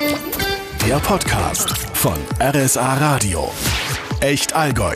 Der Podcast von RSA Radio. Echt Allgäu.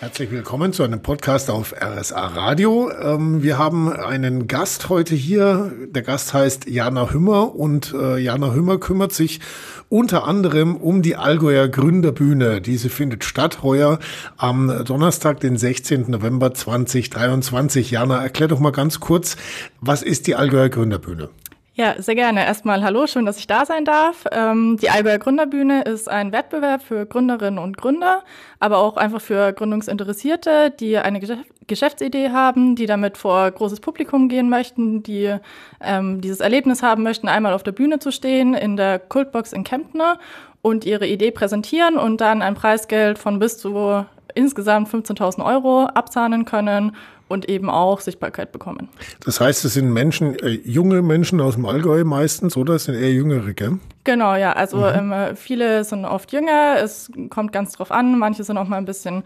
Herzlich willkommen zu einem Podcast auf RSA Radio. Ähm, wir haben einen Gast heute hier. Der Gast heißt Jana Hümmer und äh, Jana Hümmer kümmert sich unter anderem um die Allgäuer Gründerbühne. Diese findet statt heuer am Donnerstag, den 16. November 2023. Jana, erklär doch mal ganz kurz, was ist die Allgäuer Gründerbühne? Ja, sehr gerne. Erstmal hallo, schön, dass ich da sein darf. Ähm, die Allgäuer Gründerbühne ist ein Wettbewerb für Gründerinnen und Gründer, aber auch einfach für Gründungsinteressierte, die eine Geschäftsidee haben, die damit vor großes Publikum gehen möchten, die ähm, dieses Erlebnis haben möchten, einmal auf der Bühne zu stehen in der Kultbox in Kemptner und ihre Idee präsentieren und dann ein Preisgeld von bis zu insgesamt 15.000 Euro abzahnen können und eben auch Sichtbarkeit bekommen. Das heißt, es sind Menschen, äh, junge Menschen aus dem Allgäu meistens, oder? Es sind eher jüngere, gell? Genau, ja. Also mhm. ähm, viele sind oft jünger. Es kommt ganz drauf an. Manche sind auch mal ein bisschen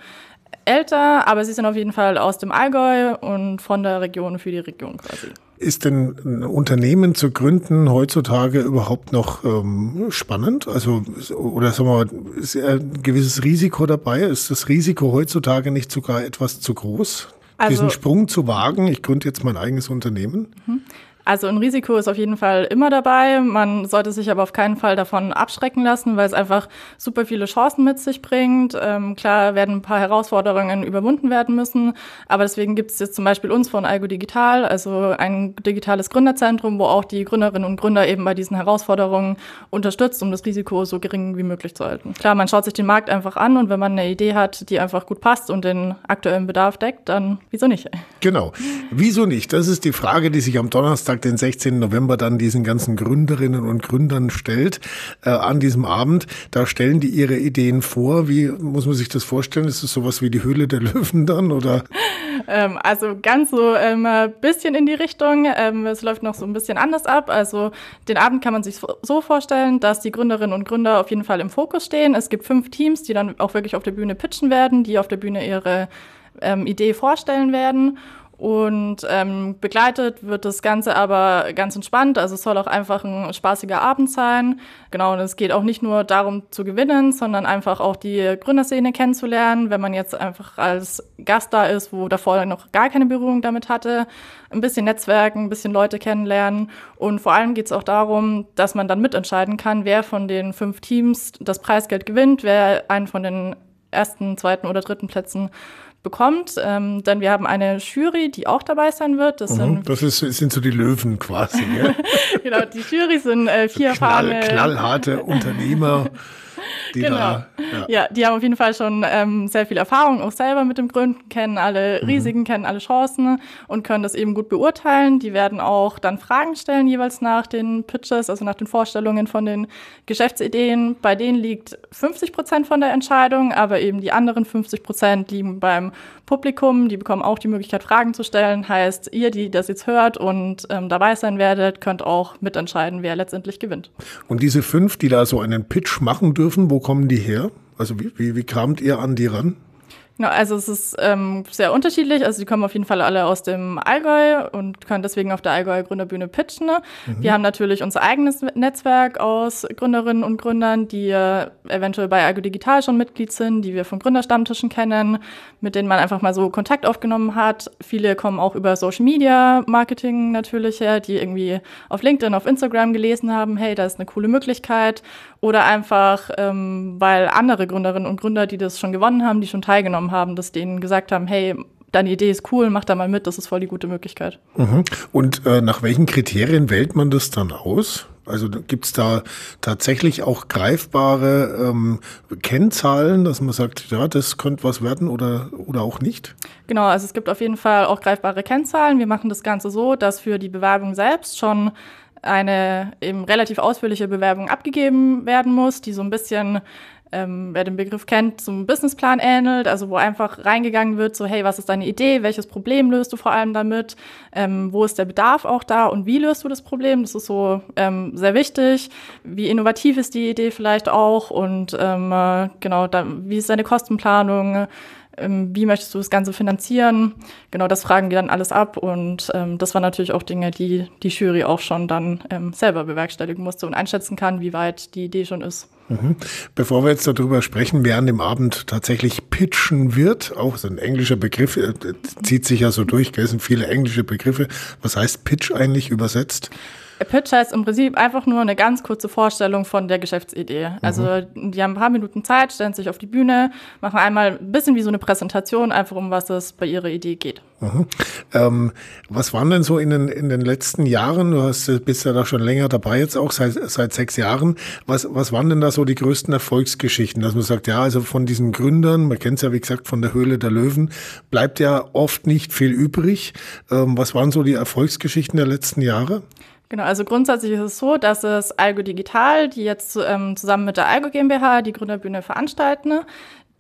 älter, aber sie sind auf jeden Fall aus dem Allgäu und von der Region für die Region quasi. Ist denn ein Unternehmen zu gründen heutzutage überhaupt noch ähm, spannend? Also, oder sagen wir mal, ist ein gewisses Risiko dabei? Ist das Risiko heutzutage nicht sogar etwas zu groß? Also, diesen Sprung zu wagen, ich gründe jetzt mein eigenes Unternehmen? Mhm. Also ein Risiko ist auf jeden Fall immer dabei. Man sollte sich aber auf keinen Fall davon abschrecken lassen, weil es einfach super viele Chancen mit sich bringt. Ähm, klar werden ein paar Herausforderungen überwunden werden müssen, aber deswegen gibt es jetzt zum Beispiel uns von Algo Digital, also ein digitales Gründerzentrum, wo auch die Gründerinnen und Gründer eben bei diesen Herausforderungen unterstützt, um das Risiko so gering wie möglich zu halten. Klar, man schaut sich den Markt einfach an und wenn man eine Idee hat, die einfach gut passt und den aktuellen Bedarf deckt, dann wieso nicht? Genau. Wieso nicht? Das ist die Frage, die sich am Donnerstag Donnerstag, den 16. November, dann diesen ganzen Gründerinnen und Gründern stellt äh, an diesem Abend. Da stellen die ihre Ideen vor. Wie muss man sich das vorstellen? Ist es sowas wie die Höhle der Löwen dann oder? Ähm, also ganz so ähm, bisschen in die Richtung. Ähm, es läuft noch so ein bisschen anders ab. Also den Abend kann man sich so vorstellen, dass die Gründerinnen und Gründer auf jeden Fall im Fokus stehen. Es gibt fünf Teams, die dann auch wirklich auf der Bühne pitchen werden, die auf der Bühne ihre ähm, Idee vorstellen werden. Und ähm, begleitet wird das Ganze aber ganz entspannt. Also es soll auch einfach ein spaßiger Abend sein. Genau, und es geht auch nicht nur darum zu gewinnen, sondern einfach auch die Gründerszene kennenzulernen, wenn man jetzt einfach als Gast da ist, wo davor noch gar keine Berührung damit hatte. Ein bisschen Netzwerken, ein bisschen Leute kennenlernen. Und vor allem geht es auch darum, dass man dann mitentscheiden kann, wer von den fünf Teams das Preisgeld gewinnt, wer einen von den ersten, zweiten oder dritten Plätzen bekommt. Ähm, denn wir haben eine Jury, die auch dabei sein wird. Das, mhm, sind, das ist, sind so die Löwen quasi. genau, die Jury sind äh, vier knall, knallharte Unternehmer. Die genau. Da, ja. ja. die haben auf jeden Fall schon ähm, sehr viel Erfahrung auch selber mit dem Gründen, kennen alle mhm. Risiken, mhm. kennen alle Chancen und können das eben gut beurteilen. Die werden auch dann Fragen stellen jeweils nach den Pitches, also nach den Vorstellungen von den Geschäftsideen. Bei denen liegt 50 Prozent von der Entscheidung, aber eben die anderen 50 Prozent liegen beim Publikum. Die bekommen auch die Möglichkeit, Fragen zu stellen. Heißt, ihr, die das jetzt hört und ähm, dabei sein werdet, könnt auch mitentscheiden, wer letztendlich gewinnt. Und diese fünf, die da so einen Pitch machen dürfen, wo kommen die her? Also wie, wie, wie kamt ihr an die ran? Genau, also es ist ähm, sehr unterschiedlich. Also die kommen auf jeden Fall alle aus dem Allgäu und können deswegen auf der Allgäuer Gründerbühne pitchen. Ne? Mhm. Wir haben natürlich unser eigenes Netzwerk aus Gründerinnen und Gründern, die äh, eventuell bei Algo Digital schon Mitglied sind, die wir von Gründerstammtischen kennen, mit denen man einfach mal so Kontakt aufgenommen hat. Viele kommen auch über Social Media Marketing natürlich her, die irgendwie auf LinkedIn, auf Instagram gelesen haben, hey, da ist eine coole Möglichkeit. Oder einfach, ähm, weil andere Gründerinnen und Gründer, die das schon gewonnen haben, die schon teilgenommen haben, dass denen gesagt haben, hey, deine Idee ist cool, mach da mal mit, das ist voll die gute Möglichkeit. Mhm. Und äh, nach welchen Kriterien wählt man das dann aus? Also gibt's da tatsächlich auch greifbare ähm, Kennzahlen, dass man sagt, ja, das könnte was werden oder, oder auch nicht? Genau, also es gibt auf jeden Fall auch greifbare Kennzahlen. Wir machen das Ganze so, dass für die Bewerbung selbst schon eine eben relativ ausführliche Bewerbung abgegeben werden muss, die so ein bisschen ähm, wer den Begriff kennt, zum Businessplan ähnelt, also wo einfach reingegangen wird, so hey, was ist deine Idee, welches Problem löst du vor allem damit, ähm, wo ist der Bedarf auch da und wie löst du das Problem, das ist so ähm, sehr wichtig, wie innovativ ist die Idee vielleicht auch? Und ähm, äh, genau, da, wie ist deine Kostenplanung, wie möchtest du das Ganze finanzieren? Genau, das fragen die dann alles ab und ähm, das waren natürlich auch Dinge, die die Jury auch schon dann ähm, selber bewerkstelligen musste und einschätzen kann, wie weit die Idee schon ist. Mhm. Bevor wir jetzt darüber sprechen, wer an dem Abend tatsächlich pitchen wird, auch so ein englischer Begriff, äh, zieht sich ja so durch, es sind viele englische Begriffe. Was heißt Pitch eigentlich übersetzt? Pitch heißt im Prinzip einfach nur eine ganz kurze Vorstellung von der Geschäftsidee. Mhm. Also die haben ein paar Minuten Zeit, stellen sich auf die Bühne, machen einmal ein bisschen wie so eine Präsentation, einfach um was es bei ihrer Idee geht. Mhm. Ähm, was waren denn so in den, in den letzten Jahren, du hast, bist ja da schon länger dabei jetzt auch, seit, seit sechs Jahren, was, was waren denn da so die größten Erfolgsgeschichten, dass man sagt, ja, also von diesen Gründern, man kennt es ja wie gesagt von der Höhle der Löwen, bleibt ja oft nicht viel übrig. Ähm, was waren so die Erfolgsgeschichten der letzten Jahre? Genau, also grundsätzlich ist es so, dass es Algo Digital, die jetzt ähm, zusammen mit der Algo GmbH die Gründerbühne veranstalten,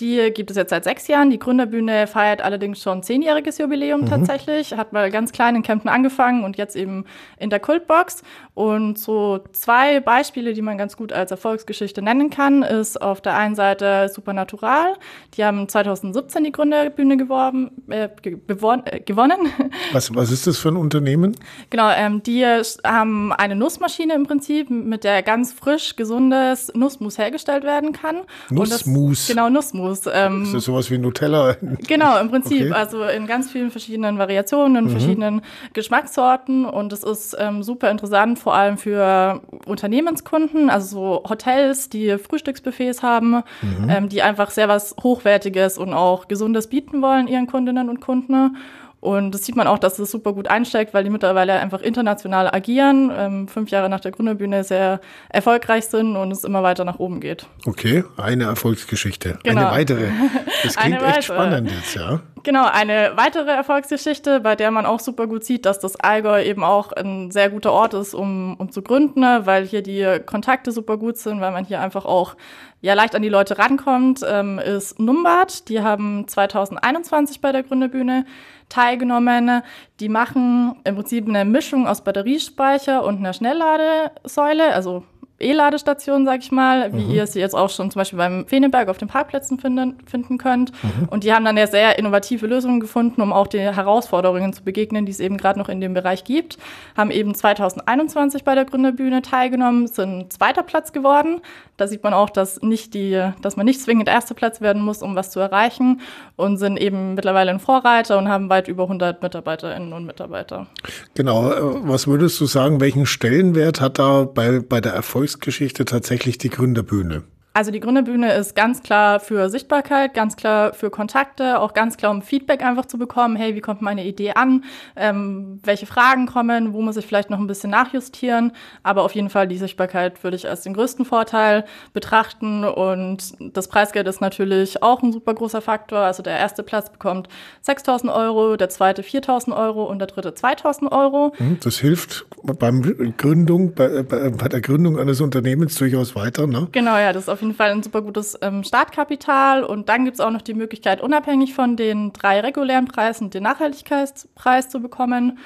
die gibt es jetzt seit sechs Jahren. Die Gründerbühne feiert allerdings schon zehnjähriges Jubiläum mhm. tatsächlich. Hat mal ganz klein in Kempten angefangen und jetzt eben in der Kultbox. Und so zwei Beispiele, die man ganz gut als Erfolgsgeschichte nennen kann, ist auf der einen Seite Supernatural. Die haben 2017 die Gründerbühne geworben, äh, gewon äh, gewonnen. Was, was ist das für ein Unternehmen? Genau, ähm, die haben eine Nussmaschine im Prinzip, mit der ganz frisch gesundes Nussmus hergestellt werden kann. Nussmus? genau, Nussmus. Nussmus. Ähm, ist das sowas wie Nutella? Genau, im Prinzip. Okay. Also in ganz vielen verschiedenen Variationen, in mhm. verschiedenen Geschmackssorten. Und es ist ähm, super interessant, vor allem für Unternehmenskunden, also so Hotels, die Frühstücksbuffets haben, mhm. ähm, die einfach sehr was Hochwertiges und auch Gesundes bieten wollen ihren Kundinnen und Kunden. Und das sieht man auch, dass es super gut einsteigt, weil die mittlerweile einfach international agieren, ähm, fünf Jahre nach der Gründerbühne sehr erfolgreich sind und es immer weiter nach oben geht. Okay, eine Erfolgsgeschichte. Genau. Eine weitere. Das klingt echt spannend jetzt, ja. Genau, eine weitere Erfolgsgeschichte, bei der man auch super gut sieht, dass das Allgäu eben auch ein sehr guter Ort ist, um, um zu gründen, ne, weil hier die Kontakte super gut sind, weil man hier einfach auch ja leicht an die Leute rankommt, ähm, ist Numbart. Die haben 2021 bei der Gründerbühne teilgenommen. Die machen im Prinzip eine Mischung aus Batteriespeicher und einer Schnellladesäule, also E-Ladestationen, sag ich mal, wie mhm. ihr sie jetzt auch schon zum Beispiel beim Feneberg auf den Parkplätzen finden, finden könnt. Mhm. Und die haben dann ja sehr innovative Lösungen gefunden, um auch den Herausforderungen zu begegnen, die es eben gerade noch in dem Bereich gibt. Haben eben 2021 bei der Gründerbühne teilgenommen, sind zweiter Platz geworden. Da sieht man auch, dass, nicht die, dass man nicht zwingend erster Platz werden muss, um was zu erreichen. Und sind eben mittlerweile ein Vorreiter und haben weit über 100 Mitarbeiterinnen und Mitarbeiter. Genau. Äh, was würdest du sagen, welchen Stellenwert hat da bei, bei der Erfolgs Erfolgsgeschichte tatsächlich die Gründerbühne. Also die Gründerbühne ist ganz klar für Sichtbarkeit, ganz klar für Kontakte, auch ganz klar um Feedback einfach zu bekommen. Hey, wie kommt meine Idee an? Ähm, welche Fragen kommen? Wo muss ich vielleicht noch ein bisschen nachjustieren? Aber auf jeden Fall die Sichtbarkeit würde ich als den größten Vorteil betrachten. Und das Preisgeld ist natürlich auch ein super großer Faktor. Also der erste Platz bekommt 6.000 Euro, der zweite 4.000 Euro und der dritte 2.000 Euro. Hm, das hilft beim Gründung, bei, bei, bei der Gründung eines Unternehmens durchaus weiter, ne? Genau, ja, das ist auf jeden Fall ein super gutes ähm, Startkapital. Und dann gibt es auch noch die Möglichkeit, unabhängig von den drei regulären Preisen den Nachhaltigkeitspreis zu bekommen.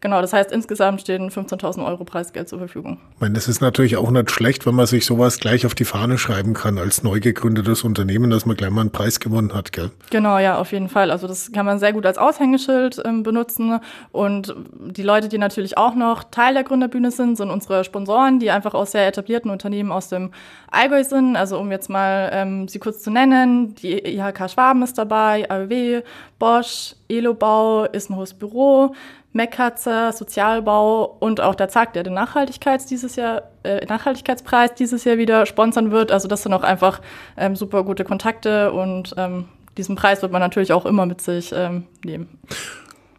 Genau, das heißt, insgesamt stehen 15.000 Euro Preisgeld zur Verfügung. Ich meine, das ist natürlich auch nicht schlecht, wenn man sich sowas gleich auf die Fahne schreiben kann als neu gegründetes Unternehmen, dass man gleich mal einen Preis gewonnen hat, gell? Genau, ja, auf jeden Fall. Also das kann man sehr gut als Aushängeschild ähm, benutzen. Und die Leute, die natürlich auch noch Teil der Gründerbühne sind, sind unsere Sponsoren, die einfach aus sehr etablierten Unternehmen aus dem Allgäu sind. Also um jetzt mal ähm, sie kurz zu nennen, die IHK Schwaben ist dabei, AEW, Bosch, Elobau, ist ein hohes Büro, Meckatzer, Sozialbau und auch der ZAG, der den Nachhaltigkeits dieses Jahr, äh, Nachhaltigkeitspreis dieses Jahr wieder sponsern wird. Also das sind auch einfach ähm, super gute Kontakte und ähm, diesen Preis wird man natürlich auch immer mit sich ähm, nehmen.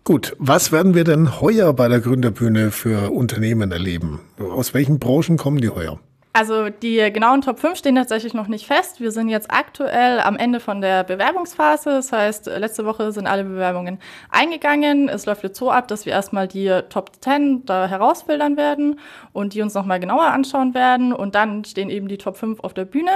Gut, was werden wir denn heuer bei der Gründerbühne für Unternehmen erleben? Aus welchen Branchen kommen die heuer? Also die genauen Top 5 stehen tatsächlich noch nicht fest. Wir sind jetzt aktuell am Ende von der Bewerbungsphase. Das heißt, letzte Woche sind alle Bewerbungen eingegangen. Es läuft jetzt so ab, dass wir erstmal die Top 10 da herausfiltern werden und die uns nochmal genauer anschauen werden. Und dann stehen eben die Top 5 auf der Bühne.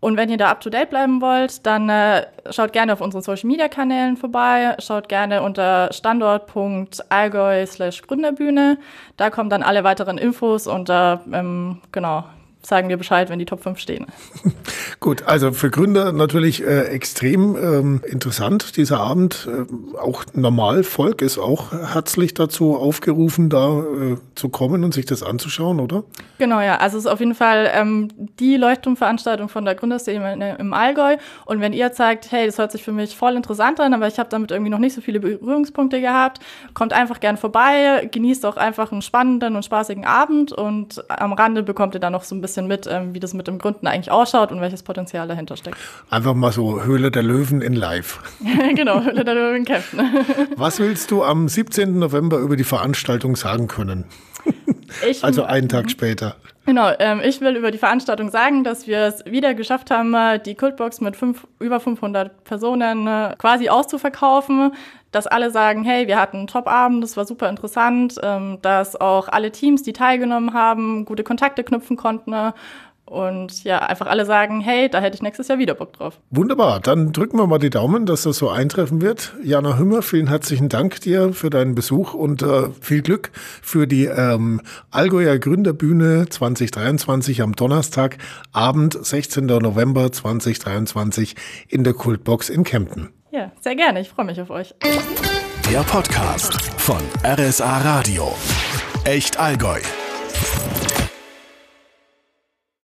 Und wenn ihr da up to date bleiben wollt, dann äh, schaut gerne auf unseren Social Media Kanälen vorbei, schaut gerne unter standort.allgäu slash Gründerbühne. Da kommen dann alle weiteren Infos und da, ähm, genau, sagen wir Bescheid, wenn die Top 5 stehen. Gut, also für Gründer natürlich äh, extrem ähm, interessant dieser Abend. Äh, auch Normalvolk ist auch herzlich dazu aufgerufen, da äh, zu kommen und sich das anzuschauen, oder? Genau, ja. Also es ist auf jeden Fall ähm, die Leuchtturmveranstaltung von der Gründerszene im Allgäu. Und wenn ihr zeigt, hey, das hört sich für mich voll interessant an, aber ich habe damit irgendwie noch nicht so viele Berührungspunkte gehabt, kommt einfach gern vorbei, genießt auch einfach einen spannenden und spaßigen Abend und am Rande bekommt ihr dann noch so ein bisschen mit, ähm, wie das mit dem Gründen eigentlich ausschaut und welches Potenzial dahinter steckt. Einfach mal so Höhle der Löwen in live. genau, Höhle der Löwen kämpfen. Was willst du am 17. November über die Veranstaltung sagen können? Ich, also einen Tag später. Genau, ähm, ich will über die Veranstaltung sagen, dass wir es wieder geschafft haben, äh, die Cultbox mit fünf, über 500 Personen äh, quasi auszuverkaufen. Dass alle sagen, hey, wir hatten einen Top-Abend, das war super interessant, ähm, dass auch alle Teams, die teilgenommen haben, gute Kontakte knüpfen konnten und ja, einfach alle sagen, hey, da hätte ich nächstes Jahr wieder Bock drauf. Wunderbar, dann drücken wir mal die Daumen, dass das so eintreffen wird. Jana Hümmer, vielen herzlichen Dank dir für deinen Besuch und äh, viel Glück für die ähm, Allgäuer Gründerbühne 2023 am Donnerstag, Abend, 16. November 2023 in der Kultbox in Kempten. Ja, sehr gerne, ich freue mich auf euch. Der Podcast von RSA Radio. Echt Allgäu.